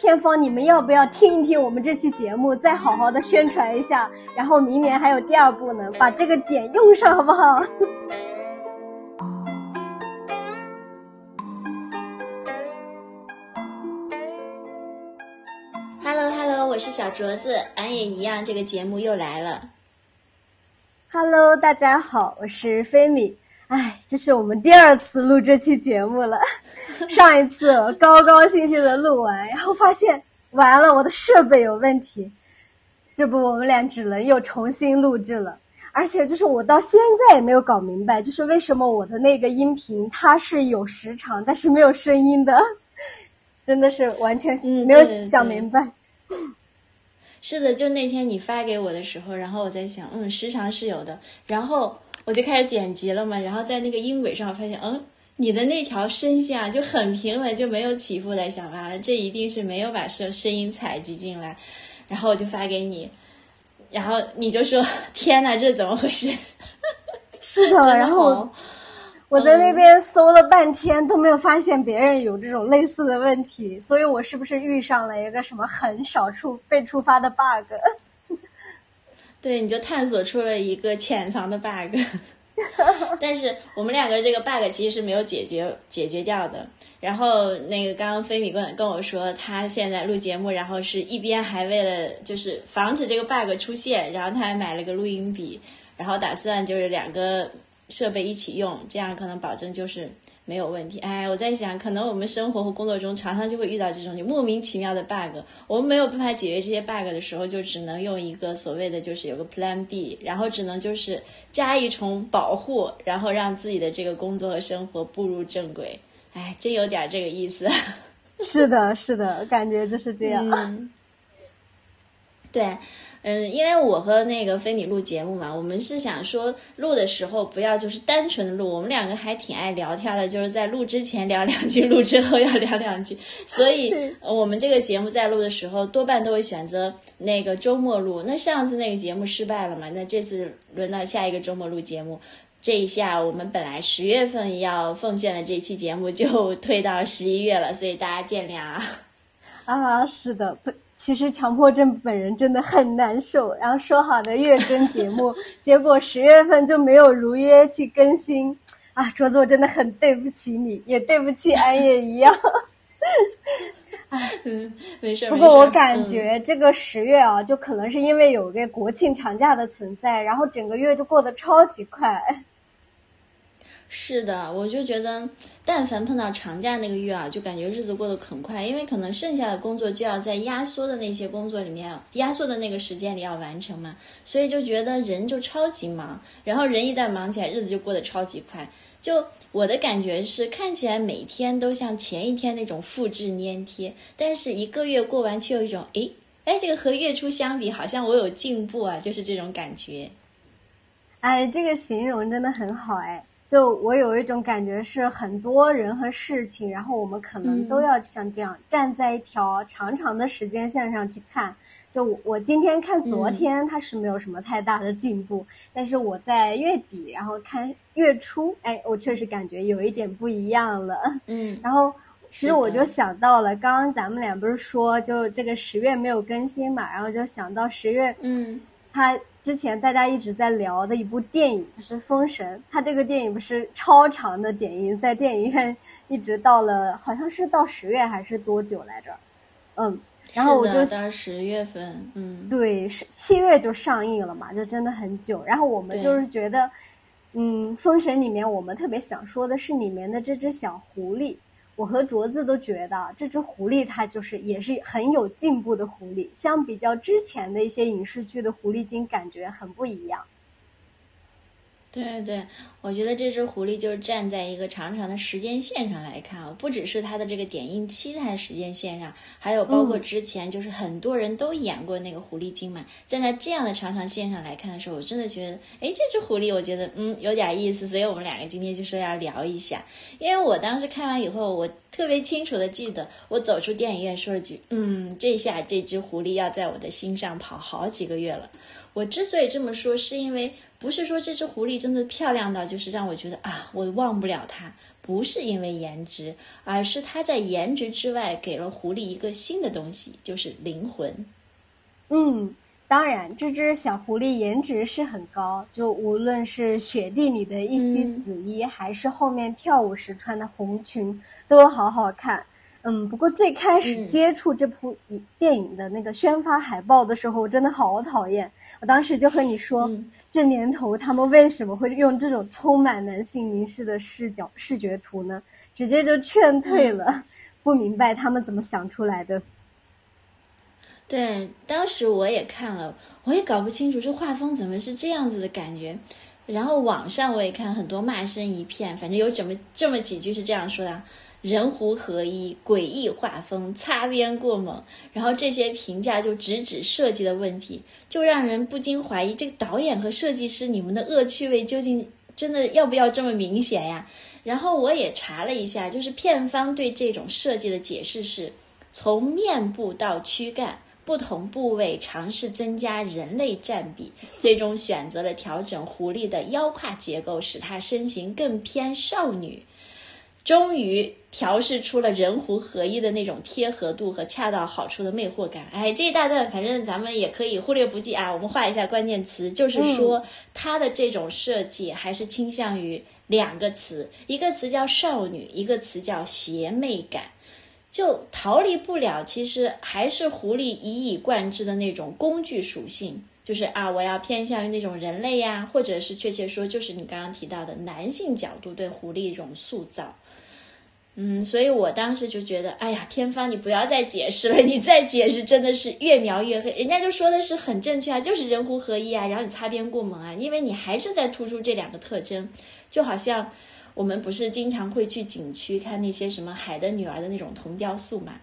片方，你们要不要听一听我们这期节目，再好好的宣传一下？然后明年还有第二部呢，把这个点用上，好不好？Hello，Hello，我是小镯子，俺也一样，这个节目又来了。Hello，大家好，我是菲米。哎，这是我们第二次录这期节目了。上一次高高兴兴的录完，然后发现完了，我的设备有问题。这不，我们俩只能又重新录制了。而且，就是我到现在也没有搞明白，就是为什么我的那个音频它是有时长，但是没有声音的，真的是完全没有想明白。是的，就那天你发给我的时候，然后我在想，嗯，时长是有的，然后。我就开始剪辑了嘛，然后在那个音轨上发现，嗯，你的那条声线啊就很平稳，就没有起伏的，想啊，这一定是没有把声声音采集进来，然后我就发给你，然后你就说，天呐，这怎么回事？是的，然后我在那边搜了半天都没有发现别人有这种类似的问题，所以我是不是遇上了一个什么很少触被触发的 bug？对，你就探索出了一个潜藏的 bug，但是我们两个这个 bug 其实是没有解决解决掉的。然后那个刚刚飞米跟跟我说，他现在录节目，然后是一边还为了就是防止这个 bug 出现，然后他还买了个录音笔，然后打算就是两个设备一起用，这样可能保证就是。没有问题，哎，我在想，可能我们生活和工作中常常就会遇到这种你莫名其妙的 bug，我们没有办法解决这些 bug 的时候，就只能用一个所谓的就是有个 Plan B，然后只能就是加一重保护，然后让自己的这个工作和生活步入正轨。哎，真有点这个意思。是的，是的，感觉就是这样。对。嗯，因为我和那个菲米录节目嘛，我们是想说录的时候不要就是单纯的录，我们两个还挺爱聊天的，就是在录之前聊两句，录之后要聊两句，所以我们这个节目在录的时候多半都会选择那个周末录。那上次那个节目失败了嘛，那这次轮到下一个周末录节目，这一下我们本来十月份要奉献的这期节目就 推到十一月了，所以大家见谅啊。啊，是的，不。其实强迫症本人真的很难受，然后说好的月更节目，结果十月份就没有如约去更新，啊，卓子我真的很对不起你，也对不起安也一样。嗯，没事。不过我感觉这个十月啊，就可能是因为有个国庆长假的存在，然后整个月就过得超级快。是的，我就觉得，但凡碰到长假那个月啊，就感觉日子过得很快，因为可能剩下的工作就要在压缩的那些工作里面，压缩的那个时间里要完成嘛，所以就觉得人就超级忙，然后人一旦忙起来，日子就过得超级快。就我的感觉是，看起来每天都像前一天那种复制粘贴，但是一个月过完却有一种，诶，哎，这个和月初相比，好像我有进步啊，就是这种感觉。哎，这个形容真的很好，哎。就我有一种感觉，是很多人和事情，然后我们可能都要像这样站在一条长长的时间线上去看。就我今天看昨天，它是没有什么太大的进步，但是我在月底，然后看月初，哎，我确实感觉有一点不一样了。嗯，然后其实我就想到了，刚刚咱们俩不是说，就这个十月没有更新嘛，然后就想到十月，嗯，它。之前大家一直在聊的一部电影就是《封神》，它这个电影不是超长的点映，在电影院 一直到了好像是到十月还是多久来着？嗯，然后我就到十月份，嗯，对，是七月就上映了嘛，就真的很久。然后我们就是觉得，嗯，《封神》里面我们特别想说的是里面的这只小狐狸。我和镯子都觉得这只狐狸它就是也是很有进步的狐狸，相比较之前的一些影视剧的狐狸精，感觉很不一样。对对，我觉得这只狐狸就是站在一个长长的时间线上来看啊，不只是它的这个点映期在时间线上，还有包括之前就是很多人都演过那个狐狸精嘛，站在这样的长长线上来看的时候，我真的觉得，哎，这只狐狸我觉得嗯有点意思，所以我们两个今天就说要聊一下，因为我当时看完以后，我特别清楚的记得，我走出电影院说了句，嗯，这下这只狐狸要在我的心上跑好几个月了。我之所以这么说，是因为。不是说这只狐狸真的漂亮到就是让我觉得啊，我忘不了它，不是因为颜值，而是它在颜值之外给了狐狸一个新的东西，就是灵魂。嗯，当然，这只小狐狸颜值是很高，就无论是雪地里的一袭紫衣，还是后面跳舞时穿的红裙，都好好看。嗯，不过最开始接触这部电影的那个宣发海报的时候，我真的好讨厌。我当时就和你说，这年头他们为什么会用这种充满男性凝视的视角视觉图呢？直接就劝退了，不明白他们怎么想出来的。对，当时我也看了，我也搞不清楚这画风怎么是这样子的感觉。然后网上我也看很多骂声一片，反正有这么这么几句是这样说的。人狐合一，诡异画风，擦边过猛，然后这些评价就直指设计的问题，就让人不禁怀疑这个导演和设计师你们的恶趣味究竟真的要不要这么明显呀？然后我也查了一下，就是片方对这种设计的解释是，从面部到躯干不同部位尝试增加人类占比，最终选择了调整狐狸的腰胯结构，使它身形更偏少女。终于调试出了人狐合一的那种贴合度和恰到好处的魅惑感。哎，这一大段反正咱们也可以忽略不计啊。我们画一下关键词，就是说它的这种设计还是倾向于两个词，一个词叫少女，一个词叫邪魅感，就逃离不了。其实还是狐狸一以贯之的那种工具属性，就是啊，我要偏向于那种人类呀，或者是确切说，就是你刚刚提到的男性角度对狐狸一种塑造。嗯，所以我当时就觉得，哎呀，天方，你不要再解释了，你再解释真的是越描越黑。人家就说的是很正确啊，就是人狐合一啊，然后你擦边过猛啊，因为你还是在突出这两个特征，就好像我们不是经常会去景区看那些什么海的女儿的那种铜雕塑嘛，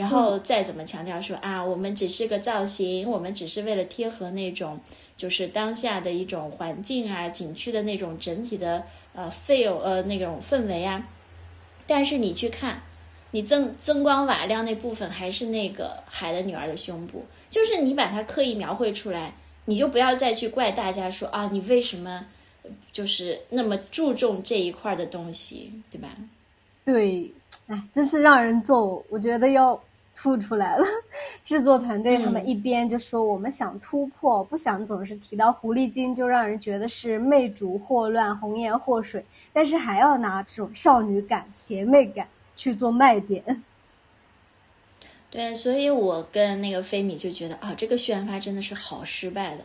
然后再怎么强调说啊，我们只是个造型，我们只是为了贴合那种就是当下的一种环境啊，景区的那种整体的呃 feel 呃那种氛围啊。但是你去看，你增增光瓦亮那部分还是那个海的女儿的胸部，就是你把它刻意描绘出来，你就不要再去怪大家说啊，你为什么就是那么注重这一块的东西，对吧？对，哎，真是让人做，我觉得要吐出来了。制作团队他们一边就说我们想突破，不想总是提到狐狸精，就让人觉得是媚主祸乱、红颜祸水。但是还要拿这种少女感、邪魅感去做卖点，对，所以我跟那个菲米就觉得啊，这个宣发真的是好失败的。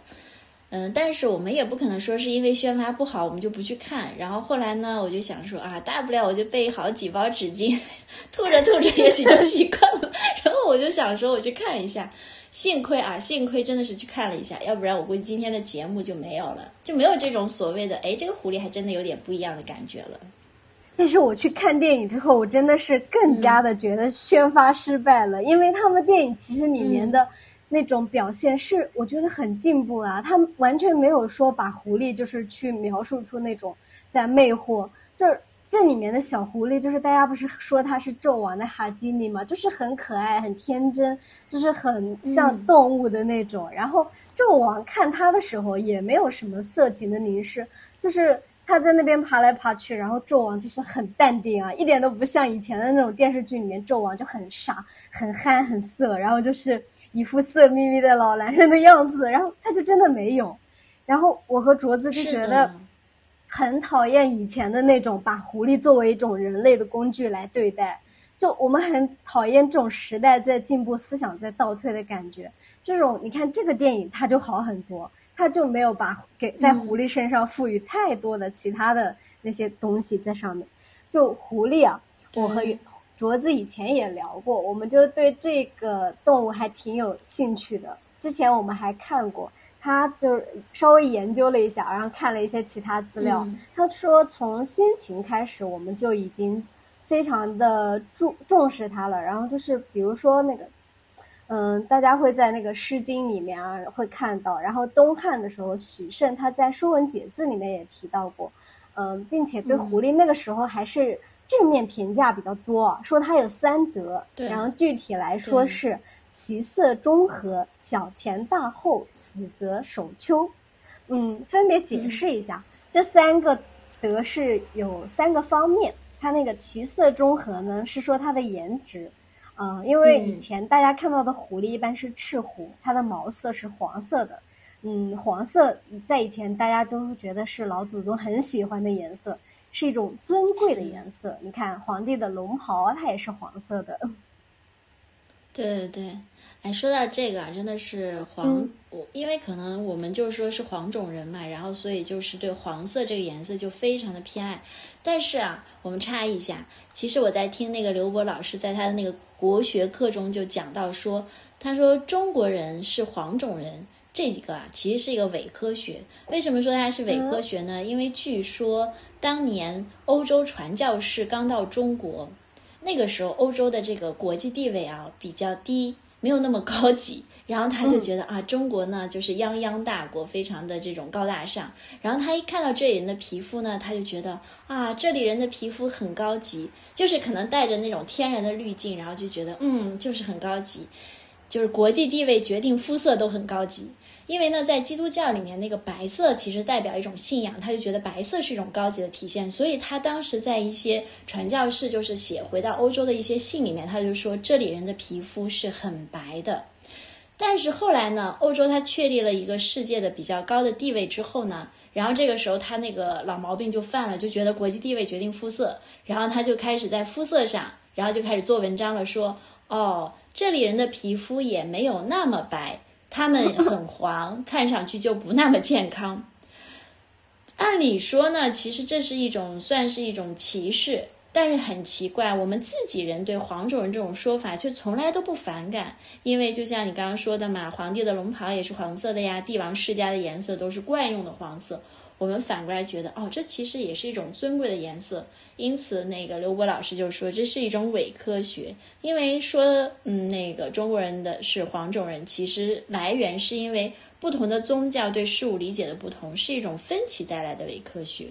嗯，但是我们也不可能说是因为宣发不好我们就不去看。然后后来呢，我就想说啊，大不了我就备好几包纸巾，吐着吐着也许就习惯了。然后我就想说我去看一下。幸亏啊，幸亏真的是去看了一下，要不然我估计今天的节目就没有了，就没有这种所谓的哎，这个狐狸还真的有点不一样的感觉了。但是我去看电影之后，我真的是更加的觉得宣发失败了，因为他们电影其实里面的那种表现是我觉得很进步啊，他完全没有说把狐狸就是去描述出那种在魅惑，就是。这里面的小狐狸，就是大家不是说它是纣王的哈基米嘛，就是很可爱、很天真，就是很像动物的那种。然后纣王看他的时候，也没有什么色情的凝视，就是他在那边爬来爬去，然后纣王就是很淡定啊，一点都不像以前的那种电视剧里面纣王就很傻、很憨、很色，然后就是一副色眯眯的老男人的样子。然后他就真的没有。然后我和卓子就觉得。很讨厌以前的那种把狐狸作为一种人类的工具来对待，就我们很讨厌这种时代在进步、思想在倒退的感觉。这种你看这个电影它就好很多，它就没有把给在狐狸身上赋予太多的其他的那些东西在上面。就狐狸啊，我和镯子以前也聊过，我们就对这个动物还挺有兴趣的。之前我们还看过。他就是稍微研究了一下，然后看了一些其他资料。他说，从先秦开始，我们就已经非常的重重视它了。然后就是，比如说那个，嗯，大家会在那个《诗经》里面啊会看到。然后东汉的时候，许慎他在《说文解字》里面也提到过，嗯，并且对狐狸那个时候还是正面评价比较多，说它有三德。然后具体来说是。其色中和，小前大后，死则守秋。嗯，分别解释一下这三个德是有三个方面。它那个其色中和呢，是说它的颜值，嗯，因为以前大家看到的狐狸一般是赤狐，它的毛色是黄色的，嗯，黄色在以前大家都觉得是老祖宗很喜欢的颜色，是一种尊贵的颜色。你看皇帝的龙袍，它也是黄色的。对对对。哎，说到这个啊，真的是黄，我因为可能我们就说是黄种人嘛，然后所以就是对黄色这个颜色就非常的偏爱。但是啊，我们插一下，其实我在听那个刘博老师在他的那个国学课中就讲到说，他说中国人是黄种人，这几个啊其实是一个伪科学。为什么说它是伪科学呢？因为据说当年欧洲传教士刚到中国，那个时候欧洲的这个国际地位啊比较低。没有那么高级，然后他就觉得啊，中国呢就是泱泱大国，非常的这种高大上。然后他一看到这里人的皮肤呢，他就觉得啊，这里人的皮肤很高级，就是可能带着那种天然的滤镜，然后就觉得嗯，就是很高级，就是国际地位决定肤色都很高级。因为呢，在基督教里面，那个白色其实代表一种信仰，他就觉得白色是一种高级的体现，所以他当时在一些传教士就是写回到欧洲的一些信里面，他就说这里人的皮肤是很白的。但是后来呢，欧洲他确立了一个世界的比较高的地位之后呢，然后这个时候他那个老毛病就犯了，就觉得国际地位决定肤色，然后他就开始在肤色上，然后就开始做文章了，说哦，这里人的皮肤也没有那么白。他们很黄，看上去就不那么健康。按理说呢，其实这是一种算是一种歧视，但是很奇怪，我们自己人对黄种人这种说法却从来都不反感，因为就像你刚刚说的嘛，皇帝的龙袍也是黄色的呀，帝王世家的颜色都是惯用的黄色。我们反过来觉得，哦，这其实也是一种尊贵的颜色。因此，那个刘博老师就说这是一种伪科学，因为说，嗯，那个中国人的是黄种人，其实来源是因为不同的宗教对事物理解的不同，是一种分歧带来的伪科学。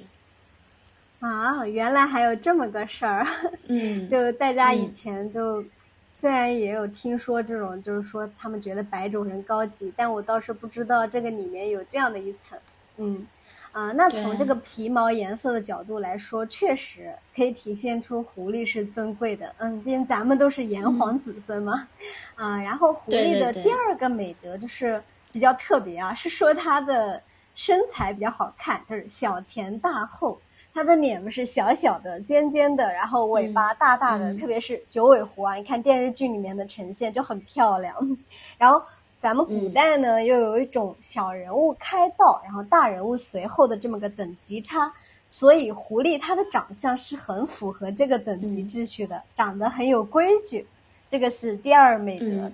啊，原来还有这么个事儿。嗯，就大家以前就虽然也有听说这种，就是说他们觉得白种人高级，但我倒是不知道这个里面有这样的一层。嗯。啊，那从这个皮毛颜色的角度来说，确实可以体现出狐狸是尊贵的。嗯，毕竟咱们都是炎黄子孙嘛。啊，然后狐狸的第二个美德就是比较特别啊，是说它的身材比较好看，就是小前大后。它的脸不是小小的、尖尖的，然后尾巴大大的，特别是九尾狐啊，你看电视剧里面的呈现就很漂亮。然后。咱们古代呢，又有一种小人物开道，然后大人物随后的这么个等级差，所以狐狸它的长相是很符合这个等级秩序的，长得很有规矩，这个是第二美德。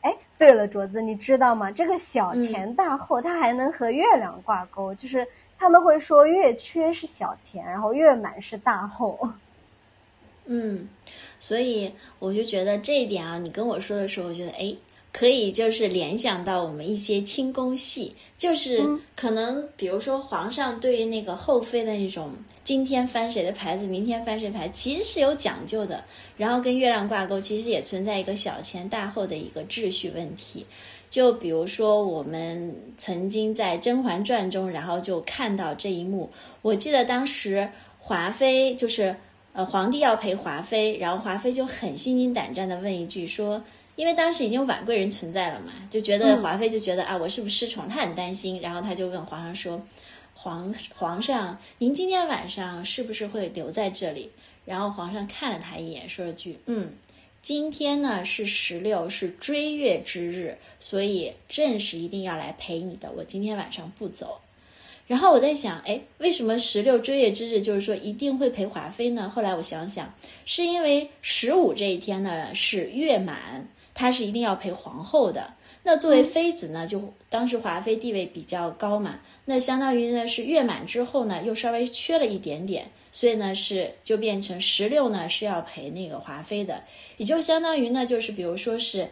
哎，对了，镯子，你知道吗？这个小前大后，它还能和月亮挂钩，就是他们会说月缺是小钱，然后月满是大后。嗯，所以我就觉得这一点啊，你跟我说的时候，我觉得哎。可以就是联想到我们一些清宫戏，就是可能比如说皇上对于那个后妃的那种今天翻谁的牌子，明天翻谁牌，其实是有讲究的。然后跟月亮挂钩，其实也存在一个小钱大后的一个秩序问题。就比如说我们曾经在《甄嬛传》中，然后就看到这一幕。我记得当时华妃就是呃皇帝要陪华妃，然后华妃就很心惊胆战的问一句说。因为当时已经有婉贵人存在了嘛，就觉得华妃就觉得啊，我是不是失宠？她很担心，然后她就问皇上说：“皇皇上，您今天晚上是不是会留在这里？”然后皇上看了她一眼，说了句：“嗯，今天呢是十六，是追月之日，所以朕是一定要来陪你的。我今天晚上不走。”然后我在想，哎，为什么十六追月之日就是说一定会陪华妃呢？后来我想想，是因为十五这一天呢是月满。他是一定要陪皇后的。那作为妃子呢，就当时华妃地位比较高嘛，那相当于呢是月满之后呢，又稍微缺了一点点，所以呢是就变成十六呢是要陪那个华妃的，也就相当于呢就是比如说是。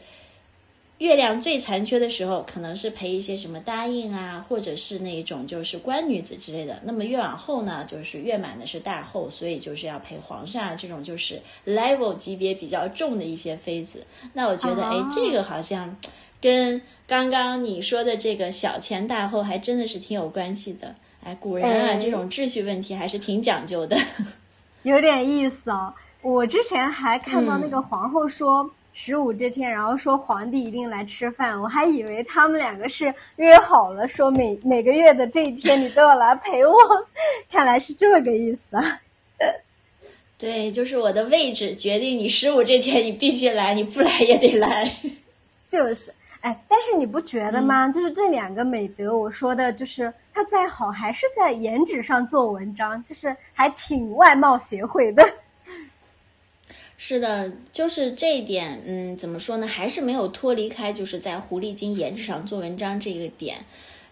月亮最残缺的时候，可能是陪一些什么答应啊，或者是那一种就是官女子之类的。那么越往后呢，就是月满的是大后，所以就是要陪皇上啊这种就是 level 级别比较重的一些妃子。那我觉得，哎，这个好像。跟刚刚你说的这个小前大后还真的是挺有关系的。哎，古人啊，这种秩序问题还是挺讲究的，有点意思哦。我之前还看到那个皇后说十五这天，然后说皇帝一定来吃饭，我还以为他们两个是约好了，说每每个月的这一天你都要来陪我，看来是这么个意思啊。对，就是我的位置决定你十五这天你必须来，你不来也得来。就是，哎，但是你不觉得吗？就是这两个美德，我说的就是他再好，还是在颜值上做文章，就是还挺外貌协会的。是的，就是这一点，嗯，怎么说呢？还是没有脱离开，就是在狐狸精颜值上做文章这个点。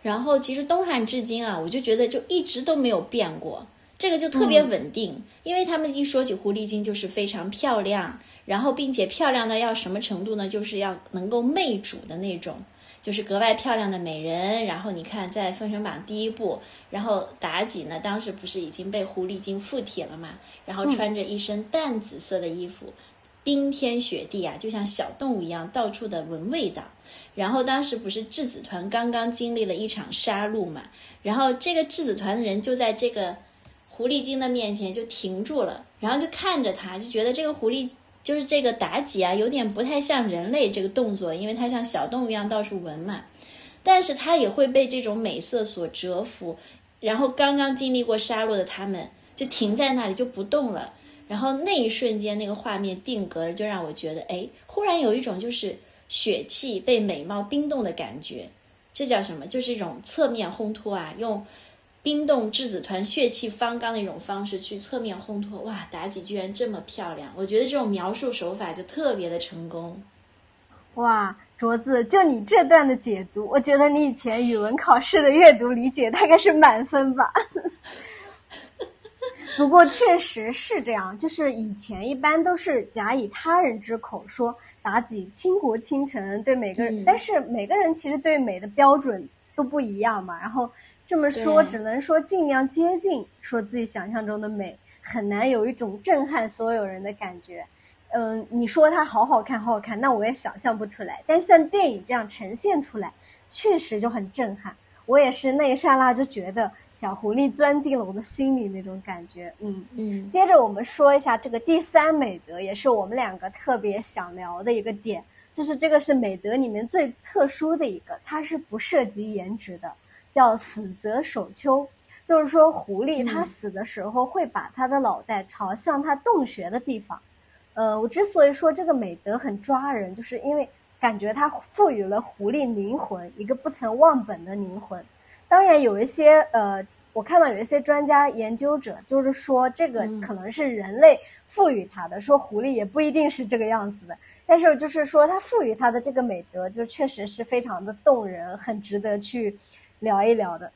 然后，其实东汉至今啊，我就觉得就一直都没有变过。这个就特别稳定，因为他们一说起狐狸精就是非常漂亮，然后并且漂亮的要什么程度呢？就是要能够媚主的那种，就是格外漂亮的美人。然后你看在《封神榜》第一部，然后妲己呢，当时不是已经被狐狸精附体了嘛？然后穿着一身淡紫色的衣服，冰天雪地啊，就像小动物一样到处的闻味道。然后当时不是质子团刚刚经历了一场杀戮嘛？然后这个质子团的人就在这个。狐狸精的面前就停住了，然后就看着她，就觉得这个狐狸就是这个妲己啊，有点不太像人类这个动作，因为它像小动物一样到处闻嘛。但是它也会被这种美色所折服，然后刚刚经历过杀戮的他们就停在那里就不动了。然后那一瞬间，那个画面定格，就让我觉得，哎，忽然有一种就是血气被美貌冰冻的感觉。这叫什么？就是一种侧面烘托啊，用。冰冻质子团血气方刚的一种方式去侧面烘托，哇，妲己居然这么漂亮！我觉得这种描述手法就特别的成功。哇，镯子，就你这段的解读，我觉得你以前语文考试的阅读理解大概是满分吧。不过确实是这样，就是以前一般都是假以他人之口说妲己倾国倾城，对每个人，但是每个人其实对美的标准都不一样嘛，然后。这么说，只能说尽量接近，说自己想象中的美，很难有一种震撼所有人的感觉。嗯，你说它好好看，好好看，那我也想象不出来。但像电影这样呈现出来，确实就很震撼。我也是那一刹那就觉得小狐狸钻进了我的心里那种感觉。嗯嗯。接着我们说一下这个第三美德，也是我们两个特别想聊的一个点，就是这个是美德里面最特殊的一个，它是不涉及颜值的。叫死则守丘，就是说狐狸它死的时候会把它的脑袋朝向它洞穴的地方。呃，我之所以说这个美德很抓人，就是因为感觉它赋予了狐狸灵魂，一个不曾忘本的灵魂。当然，有一些呃，我看到有一些专家研究者就是说这个可能是人类赋予它的，说狐狸也不一定是这个样子的。但是就是说它赋予它的这个美德，就确实是非常的动人，很值得去。聊一聊的，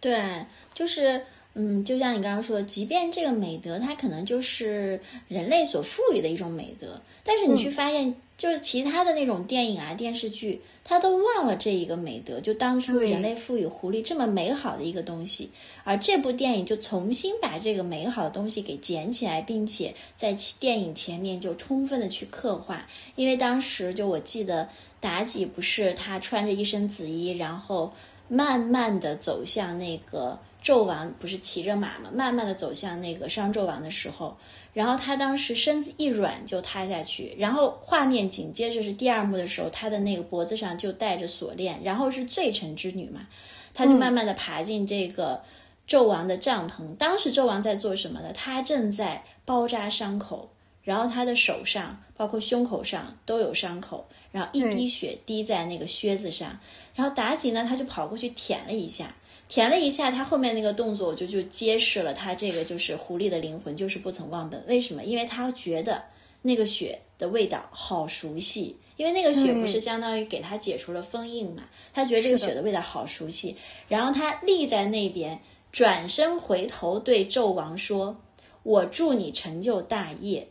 对，就是，嗯，就像你刚刚说的，即便这个美德它可能就是人类所赋予的一种美德，但是你去发现，就是其他的那种电影啊、电视剧，它都忘了这一个美德，就当初人类赋予狐狸这么美好的一个东西，而这部电影就重新把这个美好的东西给捡起来，并且在电影前面就充分的去刻画，因为当时就我记得。妲己不是她穿着一身紫衣，然后慢慢的走向那个纣王，不是骑着马嘛，慢慢的走向那个商纣王的时候，然后他当时身子一软就塌下去，然后画面紧接着是第二幕的时候，他的那个脖子上就戴着锁链，然后是罪臣之女嘛，她就慢慢的爬进这个纣王的帐篷，当时纣王在做什么呢？他正在包扎伤口，然后他的手上包括胸口上都有伤口。然后一滴血滴在那个靴子上，然后妲己呢，他就跑过去舔了一下，舔了一下，他后面那个动作我就就揭示了他这个就是狐狸的灵魂，就是不曾忘本。为什么？因为他觉得那个血的味道好熟悉，因为那个血不是相当于给他解除了封印嘛？他觉得这个血的味道好熟悉，然后他立在那边，转身回头对纣王说：“我祝你成就大业。”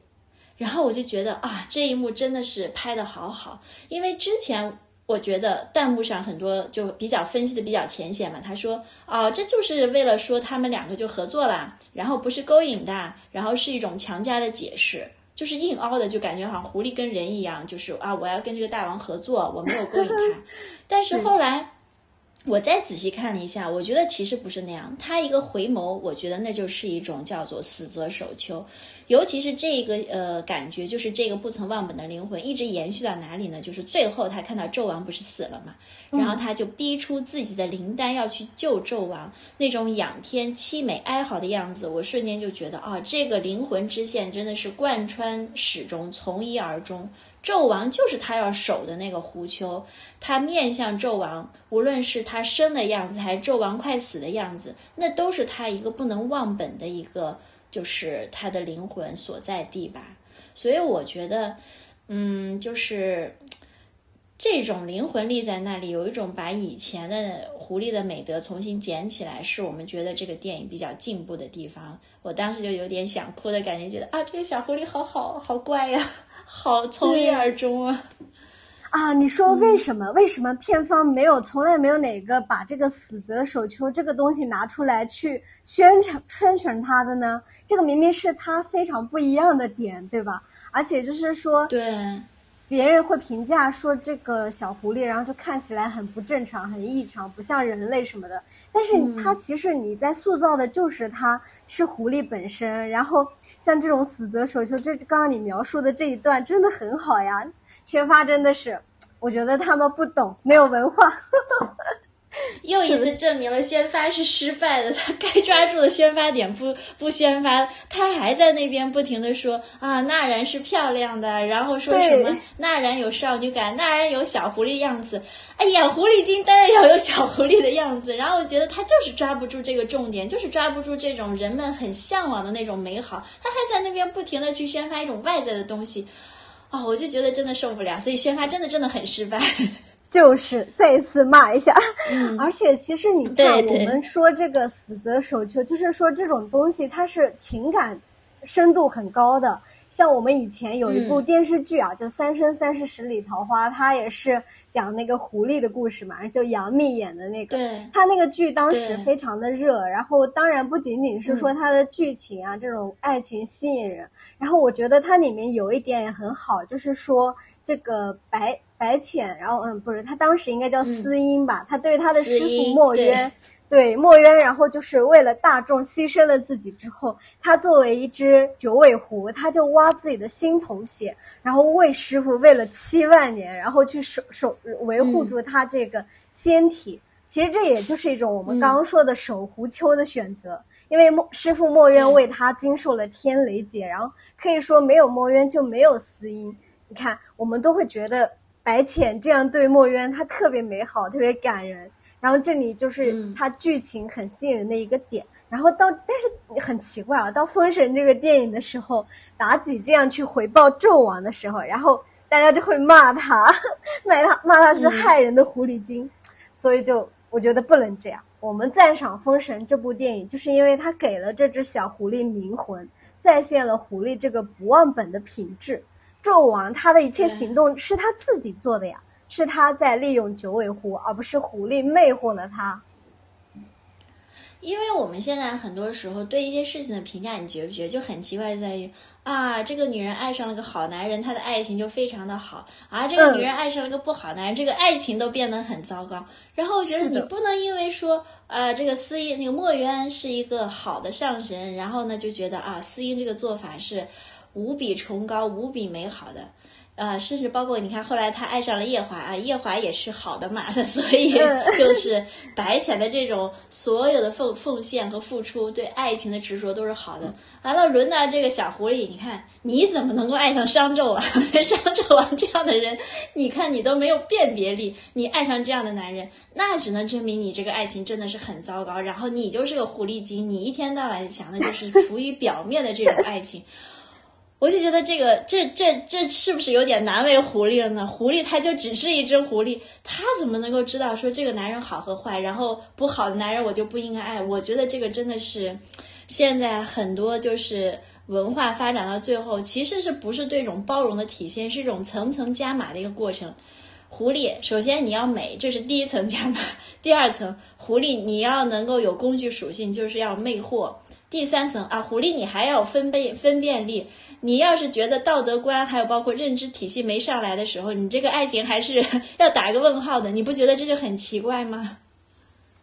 然后我就觉得啊，这一幕真的是拍的好好，因为之前我觉得弹幕上很多就比较分析的比较浅显嘛，他说哦，这就是为了说他们两个就合作啦，然后不是勾引的，然后是一种强加的解释。就是硬凹的，就感觉好像狐狸跟人一样，就是啊，我要跟这个大王合作，我没有勾引他。但是后来。我再仔细看了一下，我觉得其实不是那样。他一个回眸，我觉得那就是一种叫做死则守秋，尤其是这个呃感觉，就是这个不曾忘本的灵魂一直延续到哪里呢？就是最后他看到纣王不是死了嘛，然后他就逼出自己的灵丹要去救纣王，那种仰天凄美哀嚎的样子，我瞬间就觉得啊，这个灵魂之线真的是贯穿始终，从一而终。纣王就是他要守的那个狐丘，他面向纣王，无论是他生的样子，还是纣王快死的样子，那都是他一个不能忘本的一个，就是他的灵魂所在地吧。所以我觉得，嗯，就是这种灵魂立在那里，有一种把以前的狐狸的美德重新捡起来，是我们觉得这个电影比较进步的地方。我当时就有点想哭的感觉，觉得啊，这个小狐狸好好好乖呀。好，从一而终啊！啊，你说为什么？为什么片方没有从来没有哪个把这个死则守丘这个东西拿出来去宣传宣传它的呢？这个明明是它非常不一样的点，对吧？而且就是说，对。别人会评价说这个小狐狸，然后就看起来很不正常、很异常，不像人类什么的。但是它其实你在塑造的就是它是狐狸本身。然后像这种死则守丘，这刚刚你描述的这一段真的很好呀。宣发真的是，我觉得他们不懂，没有文化。又一次证明了宣发是失败的，他该抓住的宣发点不不宣发，他还在那边不停的说啊，那然是漂亮的，然后说什么那然有少女感，那然有小狐狸样子，哎呀，狐狸精当然要有小狐狸的样子，然后我觉得他就是抓不住这个重点，就是抓不住这种人们很向往的那种美好，他还在那边不停的去宣发一种外在的东西，啊，我就觉得真的受不了，所以宣发真的真的很失败。就是再一次骂一下，而且其实你看，我们说这个死则守球，就是说这种东西它是情感深度很高的。像我们以前有一部电视剧啊，就《三生三世十里桃花》，它也是讲那个狐狸的故事嘛，就杨幂演的那个。对。它那个剧当时非常的热，然后当然不仅仅是说它的剧情啊，这种爱情吸引人，然后我觉得它里面有一点也很好，就是说这个白。白浅，然后嗯，不是他当时应该叫司音吧？他对他的师傅墨渊，对墨渊，然后就是为了大众牺牲了自己之后，他作为一只九尾狐，他就挖自己的心头血，然后为师傅为了七万年，然后去守守维护住他这个仙体。其实这也就是一种我们刚刚说的守狐丘的选择，因为墨师傅墨渊为他经受了天雷劫，然后可以说没有墨渊就没有司音。你看，我们都会觉得。白浅这样对墨渊，他特别美好，特别感人。然后这里就是他剧情很吸引人的一个点。然后到，但是很奇怪啊，到《封神》这个电影的时候，妲己这样去回报纣王的时候，然后大家就会骂他，骂他骂他是害人的狐狸精。所以就我觉得不能这样。我们赞赏《封神》这部电影，就是因为它给了这只小狐狸灵魂，再现了狐狸这个不忘本的品质。纣王他的一切行动是他自己做的呀，是他在利用九尾狐，而不是狐狸魅惑了他。因为我们现在很多时候对一些事情的评价，你觉不觉就很奇怪，在于啊，这个女人爱上了个好男人，她的爱情就非常的好；啊，这个女人爱上了个不好男人，这个爱情都变得很糟糕。然后我觉得你不能因为说啊，这个司音那个墨渊是一个好的上神，然后呢就觉得啊，司音这个做法是。无比崇高、无比美好的，呃，甚至包括你看，后来他爱上了夜华啊，夜华也是好的嘛，所以就是白浅的这种所有的奉奉献和付出，对爱情的执着都是好的。完了，轮到这个小狐狸，你看你怎么能够爱上商纣王？商纣王这样的人，你看你都没有辨别力，你爱上这样的男人，那只能证明你这个爱情真的是很糟糕。然后你就是个狐狸精，你一天到晚想的就是浮于表面的这种爱情。我就觉得这个这这这是不是有点难为狐狸了呢？狐狸它就只是一只狐狸，它怎么能够知道说这个男人好和坏？然后不好的男人我就不应该爱？我觉得这个真的是现在很多就是文化发展到最后，其实是不是对一种包容的体现，是一种层层加码的一个过程。狐狸首先你要美，这是第一层加码；第二层，狐狸你要能够有工具属性，就是要魅惑。第三层啊，狐狸你还要分辨分辨力。你要是觉得道德观还有包括认知体系没上来的时候，你这个爱情还是 要打个问号的。你不觉得这就很奇怪吗？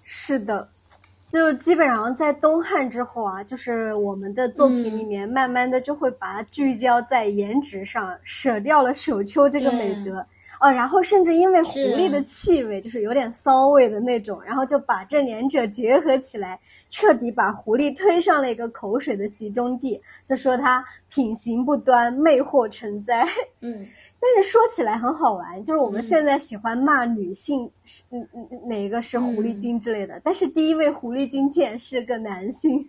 是的，就基本上在东汉之后啊，就是我们的作品里面，慢慢的就会把它聚焦在颜值上，舍掉了守丘这个美德。哦，然后甚至因为狐狸的气味就是有点骚味的那种，然后就把这两者结合起来，彻底把狐狸推上了一个口水的集中地，就说它品行不端，魅惑成灾。嗯，但是说起来很好玩，就是我们现在喜欢骂女性是嗯嗯哪个是狐狸精之类的，但是第一位狐狸精竟然是个男性。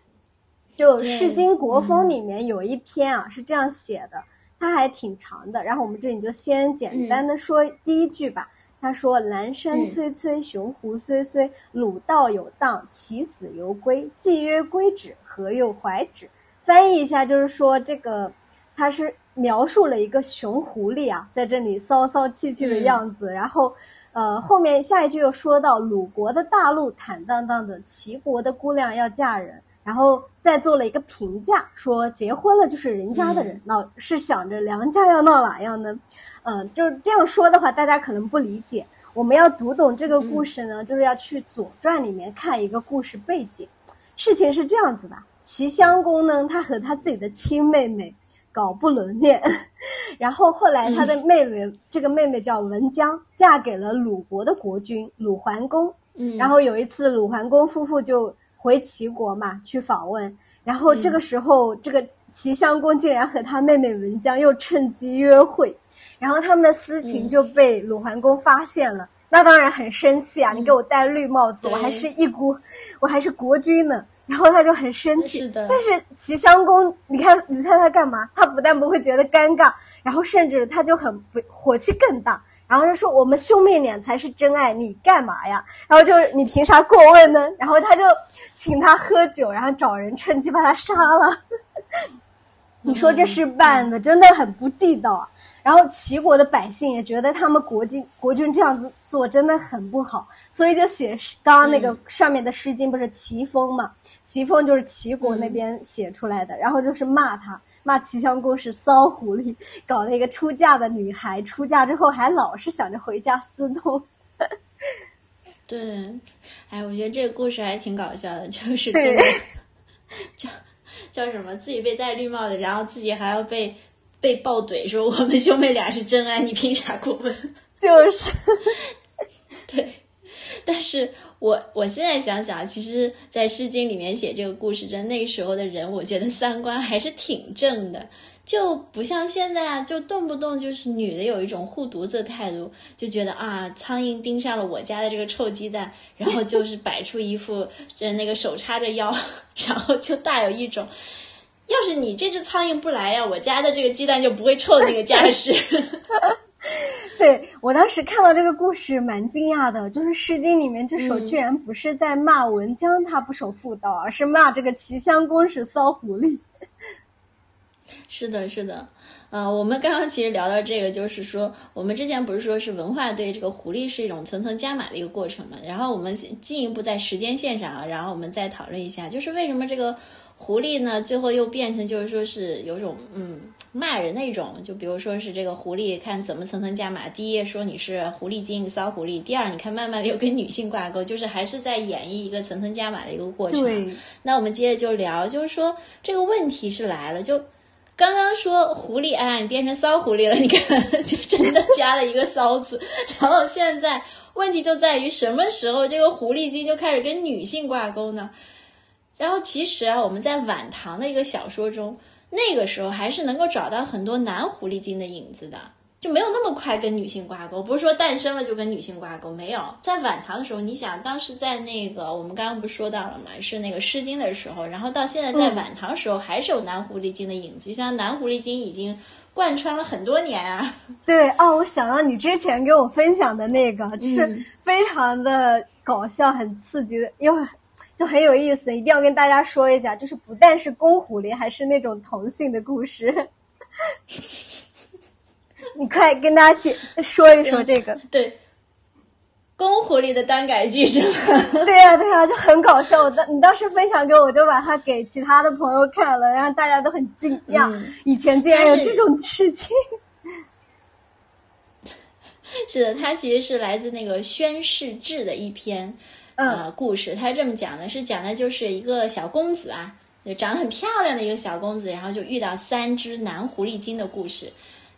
就《诗经·国风》里面有一篇啊，是这样写的。它还挺长的，然后我们这里就先简单的说第一句吧。他说：“南山崔崔，雄狐荽荽，鲁道有荡，其子犹归。既曰归止，何又怀止？”翻译一下就是说，这个它是描述了一个熊狐狸啊，在这里骚骚气气的样子。然后，呃，后面下一句又说到鲁国的大路坦荡荡的，齐国的姑娘要嫁人。然后再做了一个评价，说结婚了就是人家的人，闹是想着娘家要闹哪样呢？嗯，就是这样说的话，大家可能不理解。我们要读懂这个故事呢，就是要去《左传》里面看一个故事背景。事情是这样子的：齐襄公呢，他和他自己的亲妹妹搞不伦恋，然后后来他的妹妹，这个妹妹叫文姜，嫁给了鲁国的国君鲁桓公。嗯，然后有一次鲁桓公夫妇就。回齐国嘛，去访问，然后这个时候，这个齐襄公竟然和他妹妹文姜又趁机约会，然后他们的私情就被鲁桓公发现了，那当然很生气啊！你给我戴绿帽子，我还是一国，我还是国君呢，然后他就很生气。是的但是齐襄公，你看，你猜他干嘛？他不但不会觉得尴尬，然后甚至他就很不火气更大。然后就说我们兄妹俩才是真爱，你干嘛呀？然后就你凭啥过问呢？然后他就请他喝酒，然后找人趁机把他杀了。你说这事办的，真的很不地道啊！然后齐国的百姓也觉得他们国君国君这样子做真的很不好，所以就写刚刚那个上面的《诗经》不是齐风嘛？齐风就是齐国那边写出来的，然后就是骂他。骂齐襄公是骚狐狸，搞了一个出嫁的女孩，出嫁之后还老是想着回家私通。对，哎，我觉得这个故事还挺搞笑的，就是这个 叫叫什么，自己被戴绿帽子，然后自己还要被被爆怼，说我们兄妹俩是真爱，你凭啥过问？就是，对，但是。我我现在想想，其实，在《诗经》里面写这个故事，真那时候的人，我觉得三观还是挺正的，就不像现在啊，就动不动就是女的有一种护犊子的态度，就觉得啊，苍蝇盯上了我家的这个臭鸡蛋，然后就是摆出一副那个手叉着腰，然后就大有一种，要是你这只苍蝇不来呀，我家的这个鸡蛋就不会臭那个架势。对我当时看到这个故事蛮惊讶的，就是《诗经》里面这首居然不是在骂文姜他不守妇道，而是骂这个齐襄公是骚狐狸。是的，是的，呃，我们刚刚其实聊到这个，就是说我们之前不是说是文化对这个狐狸是一种层层加码的一个过程嘛？然后我们进一步在时间线上啊，然后我们再讨论一下，就是为什么这个。狐狸呢，最后又变成就是说是有种嗯骂人那种，就比如说是这个狐狸，看怎么层层加码。第一说你是狐狸精骚狐狸，第二你看慢慢的又跟女性挂钩，就是还是在演绎一个层层加码的一个过程。那我们接着就聊，就是说这个问题是来了，就刚刚说狐狸啊，你变成骚狐狸了，你看 就真的加了一个骚字。然后现在问题就在于什么时候这个狐狸精就开始跟女性挂钩呢？然后其实啊，我们在晚唐的一个小说中，那个时候还是能够找到很多男狐狸精的影子的，就没有那么快跟女性挂钩。不是说诞生了就跟女性挂钩，没有。在晚唐的时候，你想当时在那个我们刚刚不是说到了嘛，是那个《诗经》的时候，然后到现在在晚唐时候还是有男狐狸精的影子，就像男狐狸精已经贯穿了很多年啊。对哦，我想到你之前给我分享的那个，就是非常的搞笑、很刺激的，因为。就很有意思，一定要跟大家说一下，就是不但是公狐狸，还是那种同性的故事。你快跟大家解说一说这个。对，公狐狸的单改剧是吗？对呀、对呀、就很搞笑。我当你当时分享给我，我就把它给其他的朋友看了，然后大家都很惊讶，嗯以前竟然有这种事情。是的，它其实是来自那个《宣誓志》的一篇嗯呃故事。他是这么讲的，是讲的就是一个小公子啊，就长得很漂亮的一个小公子，然后就遇到三只男狐狸精的故事。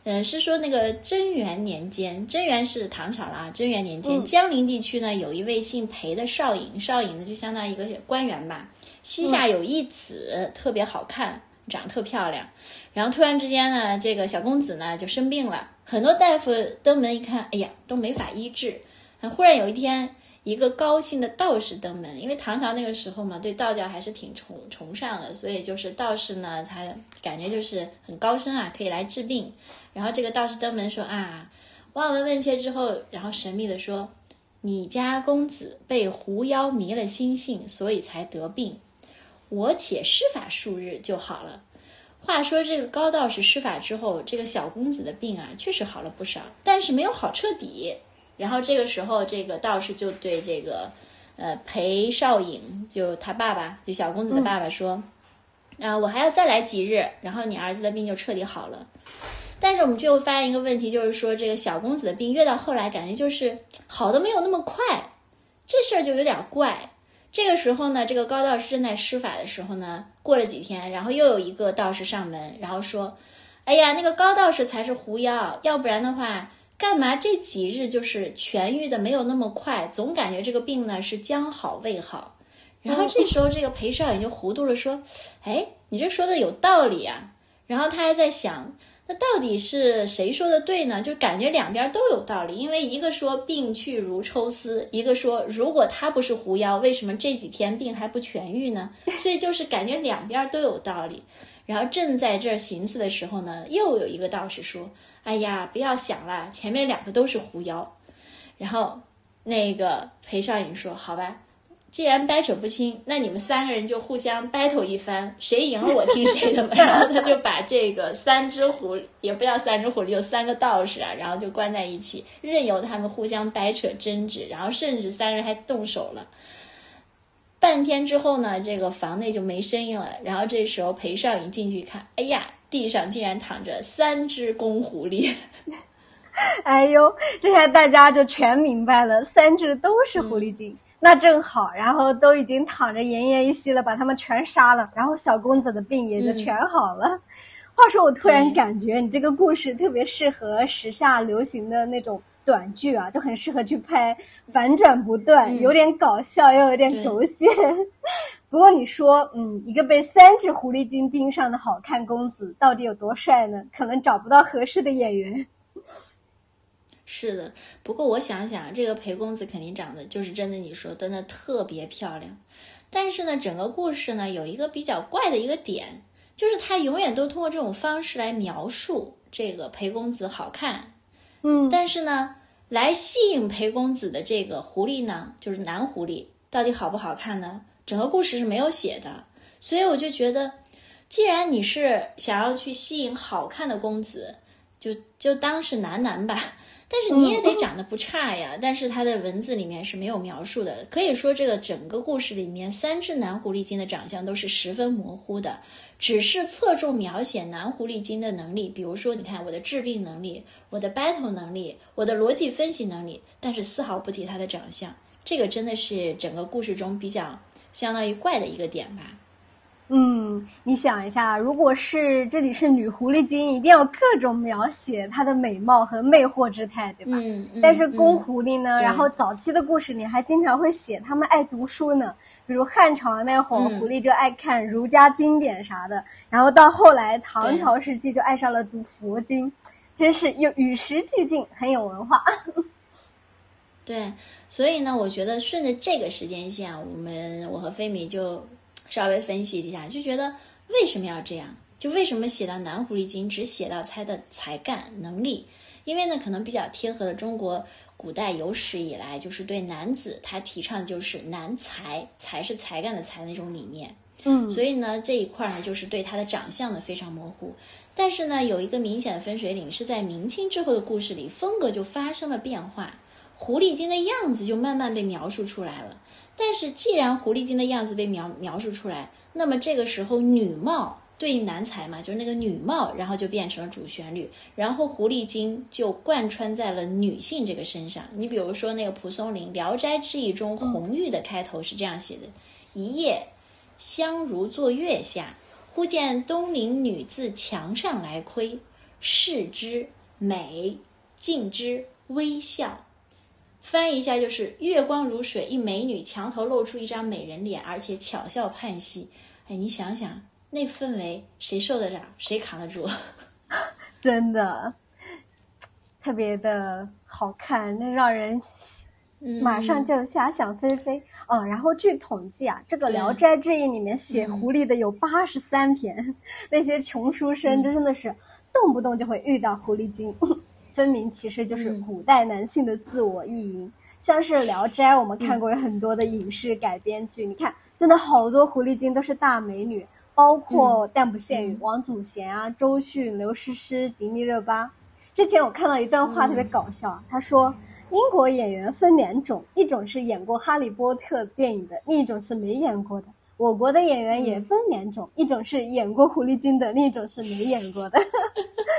嗯，是说那个贞元年间，贞元是唐朝了啊。贞元年间，嗯江陵地区呢有一位姓裴的少尹，少尹呢就相当于一个官员吧。膝下有一子，特别好看，长得特漂亮。然后突然之间呢，这个小公子呢就生病了，很多大夫登门一看，哎呀，都没法医治。呃忽然有一天，一个高兴的道士登门，因为唐朝那个时候嘛，对道教还是挺崇崇尚的，所以就是道士呢，他感觉就是很高深啊，可以来治病。然后这个道士登门说啊，望闻问切之后，然后神秘的说，你家公子被狐妖迷了心性，所以才得病。我且施法数日就好了。话说这个高道士施法之后，这个小公子的病啊，确实好了不少，但是没有好彻底。然后这个时候，这个道士就对这个呃裴少颖，就他爸爸，就小公子的爸爸说：“啊、我还要再来几日，然后你儿子的病就彻底好了。”但是我们最后发现一个问题，就是说这个小公子的病越到后来，感觉就是好的没有那么快，这事儿就有点怪。这个时候呢，这个高道士正在施法的时候呢，过了几天，然后又有一个道士上门，然后说：“哎呀，那个高道士才是狐妖，要不然的话，干嘛这几日就是痊愈的没有那么快，总感觉这个病呢是将好未好。”然后这时候这个裴少颖就糊涂了，说：“哎，你这说的有道理啊。”然后他还在想，那到底是谁说的对呢？就感觉两边都有道理，因为一个说病去如抽丝，一个说如果他不是狐妖，为什么这几天病还不痊愈呢？所以就是感觉两边都有道理。然后正在这儿寻思的时候呢，又有一个道士说：“哎呀，不要想了，前面两个都是狐妖。”然后那个裴少颖说：“好吧。”既然掰扯不清，那你们三个人就互相 battle 一番，谁赢了我听谁的吧。然后他就把这个三只狐，也不叫三只狐狸，有三个道士啊，然后就关在一起，任由他们互相掰扯争执，然后甚至三人还动手了。半天之后呢，这个房内就没声音了。然后这时候裴少颖进去看，哎呀，地上竟然躺着三只公狐狸。哎呦，这下大家就全明白了，三只都是狐狸精。那正好，然后都已经躺着奄奄一息了，把他们全杀了，然后小公子的病也就全好了。话说，我突然感觉你这个故事特别适合时下流行的那种短剧啊，就很适合去拍反转不断，有点搞笑又有点对狗血。不过你说，嗯，一个被三只狐狸精盯上的好看公子到底有多帅呢？可能找不到合适的演员。是的，不过我想想，这个裴公子肯定长得就是真的，你说真的特别漂亮。但是呢，整个故事呢有一个比较怪的一个点，就是他永远都通过这种方式来描述这个裴公子好看，嗯，但是呢，来吸引裴公子的这个狐狸呢，就是男狐狸，到底好不好看呢？整个故事是没有写的，所以我就觉得，既然你是想要去吸引好看的公子，就就当是男男吧。但是你也得长得不差呀。但是他的文字里面是没有描述的，可以说这个整个故事里面，三只男狐狸精的长相都是十分模糊的，只是侧重描写男狐狸精的能力，比如说你看我的治病能力、我的 battle 能力、我的逻辑分析能力，但是丝毫不提他的长相。这个真的是整个故事中比较相当于怪的一个点吧。嗯，你想一下，如果是这里是女狐狸精，一定要各种描写她的美貌和魅惑之态，对吧？嗯，嗯但是公嗯狐狸呢，对然后早期的故事里还经常会写他们爱读书呢，比如汉朝那会儿，嗯狐狸就爱看儒家经典啥的，然后到后来唐朝时期就爱上了读佛经，真是有与时俱进，很有文化。对，所以呢，我觉得顺着这个时间线，我们我和飞米就稍微分析一下，就觉得为什么要这样？就为什么写到男狐狸精只写到他的才干能力？因为呢，可能比较贴合了中国古代有史以来，就是对男子他提倡的就是男才，才是才干的才那种理念。嗯，所以呢，这一块呢，就是对他的长相呢非常模糊。但是呢，有一个明显的分水岭是在明清之后的故事里，风格就发生了变化。狐狸精的样子就慢慢被描述出来了。但是既然狐狸精的样子被描描述出来，那么这个时候女貌对应男才嘛，就是那个女貌，然后就变成了主旋律，然后狐狸精就贯穿在了女性这个身上。你比如说那个蒲松龄《聊斋志异》中红玉的开头是这样写的：一夜香如坐月下，忽见东邻女自墙上来窥，视之美，敬之微笑。翻译一下就是月光如水，一美女墙头露出一张美人脸，而且巧笑盼兮。哎，你想想那氛围，谁受得了？谁扛得住？真的特别的好看，那让人马上就遐想飞飞。哦，然后据统计啊，这个《聊斋志异》里面写狐狸的有八十三篇，那些穷书生真的是动不动就会遇到狐狸精。分明其实就是古代男性的自我意淫，像是《聊斋》，我们看过有很多的影视改编剧，你看，真的好多狐狸精都是大美女，包括但不限于王祖贤啊、周迅、刘诗诗、迪丽热巴。之前我看到一段话特别搞笑，他说英国演员分两种，一种是演过《哈利波特》电影的，另一种是没演过的。我国的演员也分两种，一种是演过狐狸精的，另一种是没演过的。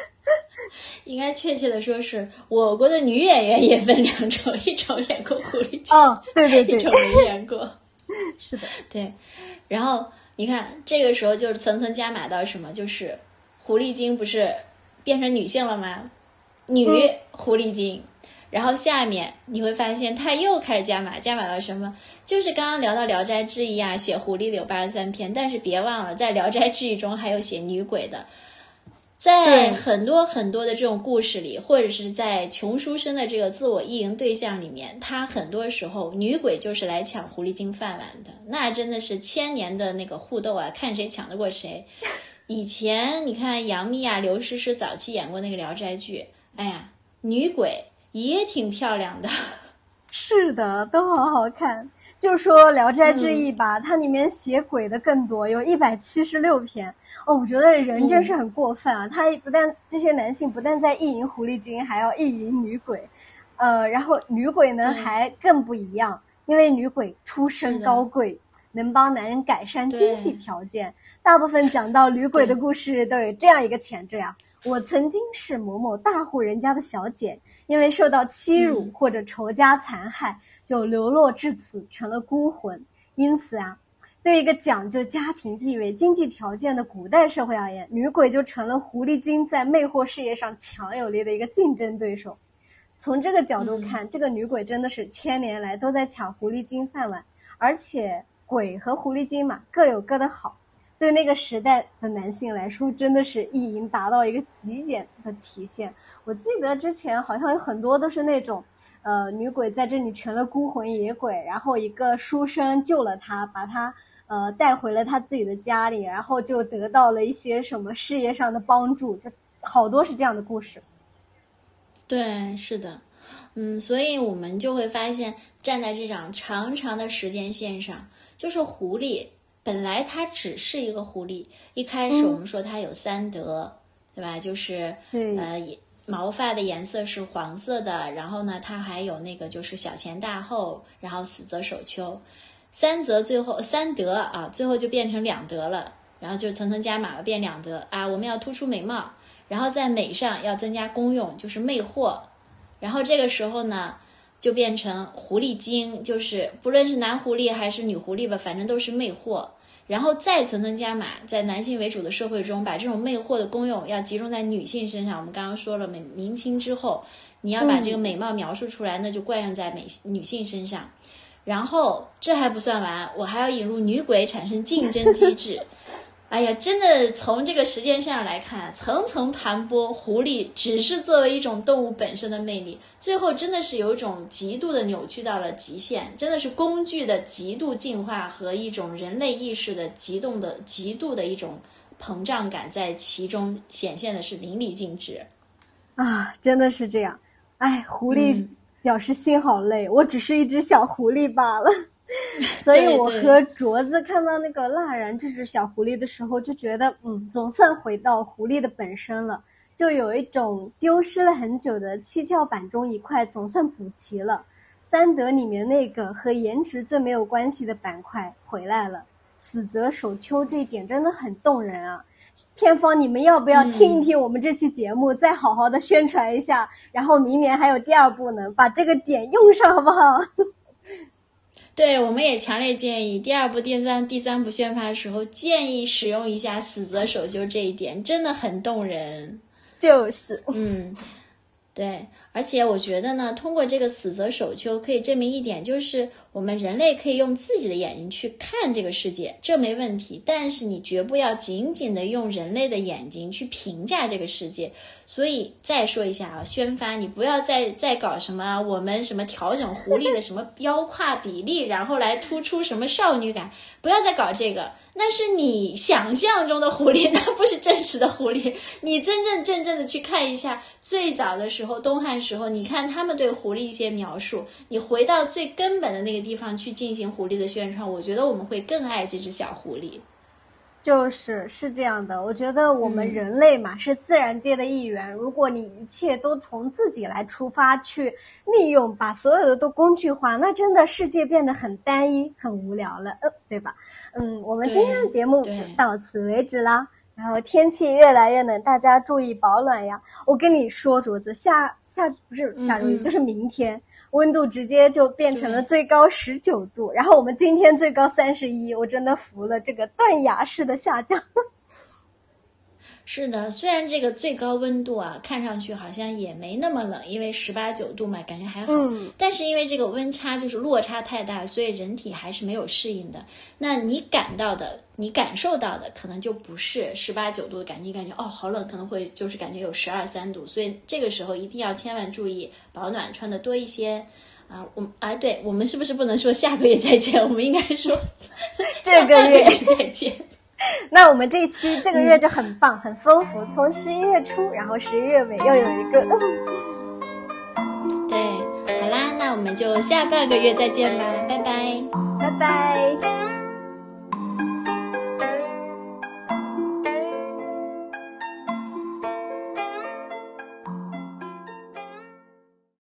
应该确切的说是我国的女演员也分两种，一种演过狐狸精，哦，对对对，一种没演过。是的，对。然后你看，这个时候就是层层加码到什么？就是狐狸精不是变成女性了吗？女狐狸精。然后下面你会发现，他又开始加码，加码到什么？就是刚刚聊到《聊斋志异》啊，写狐狸的有八十三篇，但是别忘了，在《聊斋志异》中还有写女鬼的。在很多很多的这种故事里，或者是在穷书生的这个自我意淫对象里面，他很多时候女鬼就是来抢狐狸精饭碗的，那真的是千年的那个互斗啊，看谁抢得过谁。以前你看杨幂啊、刘诗诗早期演过那个《聊斋》剧，哎呀，女鬼也挺漂亮的。是的，都好好看。就说《聊斋志异》吧，它里面写鬼的更多，有一百七十六篇。哦，我觉得人真是很过分啊！他不但这些男性不但在意淫狐狸精，还要意淫女鬼。呃，然后女鬼呢还更不一样，因为女鬼出身高贵，能帮男人改善经济条件。大部分讲到女鬼的故事都有这样一个前缀啊：我曾经是某某大户人家的小姐，因为受到欺辱或者仇家残害。就流落至此，成了孤魂。因此啊，对一个讲究家庭地位、经济条件的古代社会而言，女鬼就成了狐狸精在魅惑事业上强有力的一个竞争对手。从这个角度看，这个女鬼真的是千年来都在抢狐狸精饭碗。而且，鬼和狐狸精嘛，各有各的好。对那个时代的男性来说，真的是意淫达到一个极简的体现。我记得之前好像有很多都是那种。呃，女鬼在这里成了孤魂野鬼，然后一个书生救了她，把她呃带回了他自己的家里，然后就得到了一些什么事业上的帮助，就好多是这样的故事。对，是的，嗯，所以我们就会发现，站在这张长长的时间线上，就是狐狸本来它只是一个狐狸，一开始我们说它有三德，对吧？就是呃也。毛发的颜色是黄色的，然后呢，它还有那个就是小前大后，然后死则守丘，三则最后三德啊，最后就变成两德了，然后就层层加码了，变两德啊。我们要突出美貌，然后在美上要增加功用，就是魅惑，然后这个时候呢，就变成狐狸精，就是不论是男狐狸还是女狐狸吧，反正都是魅惑。然后再层层加码，在男性为主的社会中，把这种魅惑的功用要集中在女性身上。我们刚刚说了，明明清之后，你要把这个美貌描述出来，那就惯用在美女性身上。然后这还不算完，我还要引入女鬼，产生竞争机制。哎呀，真的从这个时间线上来看，层层盘剥，狐狸只是作为一种动物本身的魅力，最后真的是有一种极度的扭曲到了极限，真的是工具的极度进化和一种人类意识的极动的极度的一种膨胀感，在其中显现的是淋漓尽致。啊，真的是这样。哎，狐狸表示心好累，我只是一只小狐狸罢了。所以我和镯子看到那个蜡然这只小狐狸的时候，就觉得，嗯，总算回到狐狸的本身了。就有一种丢失了很久的七窍板中一块，总算补齐了。三德里面那个和颜值最没有关系的板块回来了，死则守秋这一点真的很动人啊！片方，你们要不要听一听我们这期节目，再好好的宣传一下？然后明年还有第二部呢，把这个点用上好不好？对，我们也强烈建议第二部、第三、第三部宣发的时候，建议使用一下“死则守休”这一点，真的很动人。就是，嗯。对，而且我觉得呢，通过这个死则守秋，可以证明一点，就是我们人类可以用自己的眼睛去看这个世界，这没问题。但是你绝不要仅仅的用人类的眼睛去评价这个世界。所以再说一下啊，宣发，你不要再再搞什么我们什么调整狐狸的什么 腰胯比例，然后来突出什么少女感，不要再搞这个。那是你想象中的狐狸，那不是真实的狐狸。你真真正正的去看一下最早的时候，东汉时候，你看他们对狐狸一些描述，你回到最根本的那个地方去进行狐狸的宣传，我觉得我们会更爱这只小狐狸。就是是这样的，我觉得我们人类嘛是自然界的一员。如果你一切都从自己来出发去利用，把所有的都工具化，那真的世界变得很单一、很无聊了，呃，对吧？嗯，我们今天的节目就到此为止啦。然后天气越来越冷，大家注意保暖呀。我跟你说，竹子，下下不是下周一，就是明天。温度直接就变成了最高十九度，然后我们今天最高三十一，我真的服了这个断崖式的下降。是的，虽然这个最高温度啊，看上去好像也没那么冷，因为十八九度嘛，感觉还好。嗯。但是因为这个温差就是落差太大，所以人体还是没有适应的。那你感到的，你感受到的，可能就不是十八九度的感觉，你感觉哦好冷，可能会就是感觉有十二三度。所以这个时候一定要千万注意保暖，穿的多一些啊。我啊，对我们是不是不能说下个月再见？我们应该说 这个月再见。那我们这一期这个月就很棒，很丰富。从十一月初，然后十一月尾又有一个。对，好啦，那我们就下半个月再见吧，拜拜，拜拜。